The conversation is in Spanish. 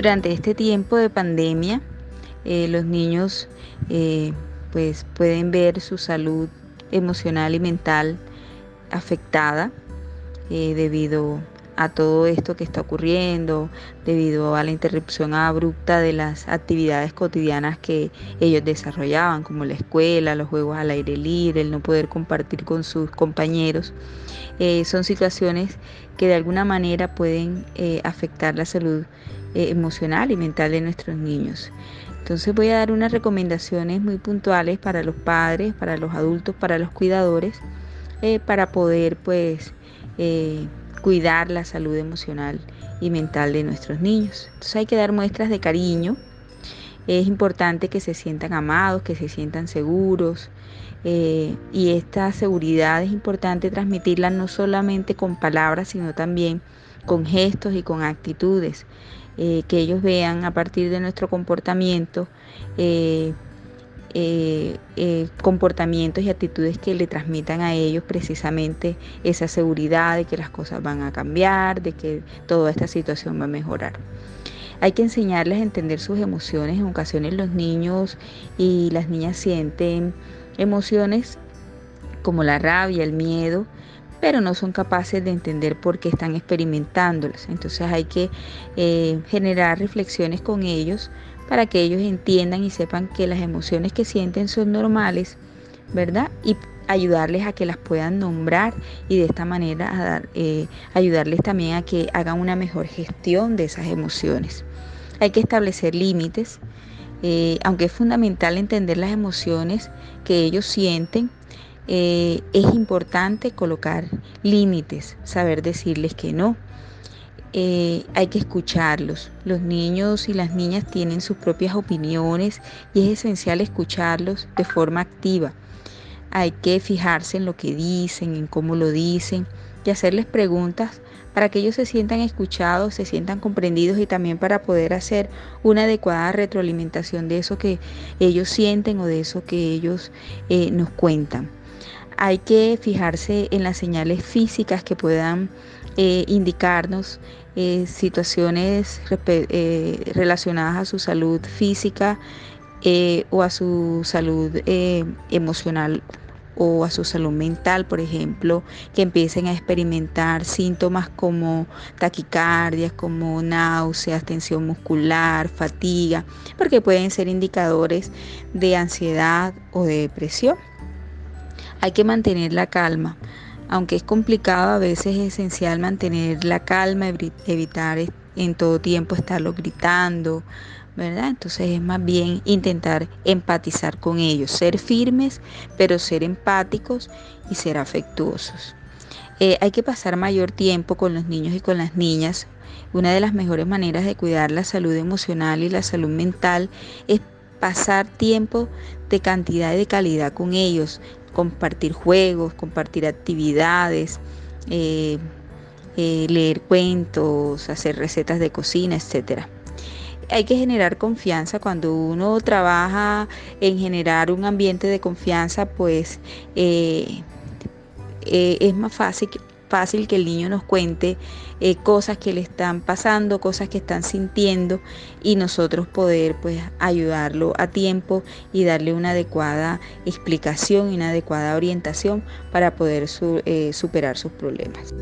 Durante este tiempo de pandemia, eh, los niños eh, pues pueden ver su salud emocional y mental afectada eh, debido a todo esto que está ocurriendo, debido a la interrupción abrupta de las actividades cotidianas que ellos desarrollaban, como la escuela, los juegos al aire libre, el no poder compartir con sus compañeros. Eh, son situaciones que de alguna manera pueden eh, afectar la salud emocional y mental de nuestros niños. Entonces voy a dar unas recomendaciones muy puntuales para los padres, para los adultos, para los cuidadores, eh, para poder pues eh, cuidar la salud emocional y mental de nuestros niños. Entonces hay que dar muestras de cariño. Es importante que se sientan amados, que se sientan seguros. Eh, y esta seguridad es importante transmitirla no solamente con palabras, sino también con gestos y con actitudes. Eh, que ellos vean a partir de nuestro comportamiento eh, eh, comportamientos y actitudes que le transmitan a ellos precisamente esa seguridad de que las cosas van a cambiar, de que toda esta situación va a mejorar. Hay que enseñarles a entender sus emociones. En ocasiones los niños y las niñas sienten emociones como la rabia, el miedo, pero no son capaces de entender por qué están experimentándolas. Entonces hay que eh, generar reflexiones con ellos para que ellos entiendan y sepan que las emociones que sienten son normales, ¿verdad? Y ayudarles a que las puedan nombrar y de esta manera eh, ayudarles también a que hagan una mejor gestión de esas emociones. Hay que establecer límites, eh, aunque es fundamental entender las emociones que ellos sienten, eh, es importante colocar límites, saber decirles que no. Eh, hay que escucharlos. Los niños y las niñas tienen sus propias opiniones y es esencial escucharlos de forma activa. Hay que fijarse en lo que dicen, en cómo lo dicen y hacerles preguntas para que ellos se sientan escuchados, se sientan comprendidos y también para poder hacer una adecuada retroalimentación de eso que ellos sienten o de eso que ellos eh, nos cuentan hay que fijarse en las señales físicas que puedan eh, indicarnos eh, situaciones eh, relacionadas a su salud física o a su salud emocional o a su salud mental, por ejemplo, que empiecen a experimentar síntomas como taquicardias, como náuseas, tensión muscular, fatiga, porque pueden ser indicadores de ansiedad o de depresión. Hay que mantener la calma. Aunque es complicado, a veces es esencial mantener la calma, evitar en todo tiempo estarlo gritando, ¿verdad? Entonces es más bien intentar empatizar con ellos, ser firmes, pero ser empáticos y ser afectuosos. Eh, hay que pasar mayor tiempo con los niños y con las niñas. Una de las mejores maneras de cuidar la salud emocional y la salud mental es pasar tiempo de cantidad y de calidad con ellos, compartir juegos, compartir actividades, eh, eh, leer cuentos, hacer recetas de cocina, etc. Hay que generar confianza. Cuando uno trabaja en generar un ambiente de confianza, pues eh, es más fácil fácil que el niño nos cuente eh, cosas que le están pasando, cosas que están sintiendo y nosotros poder pues ayudarlo a tiempo y darle una adecuada explicación y una adecuada orientación para poder eh, superar sus problemas.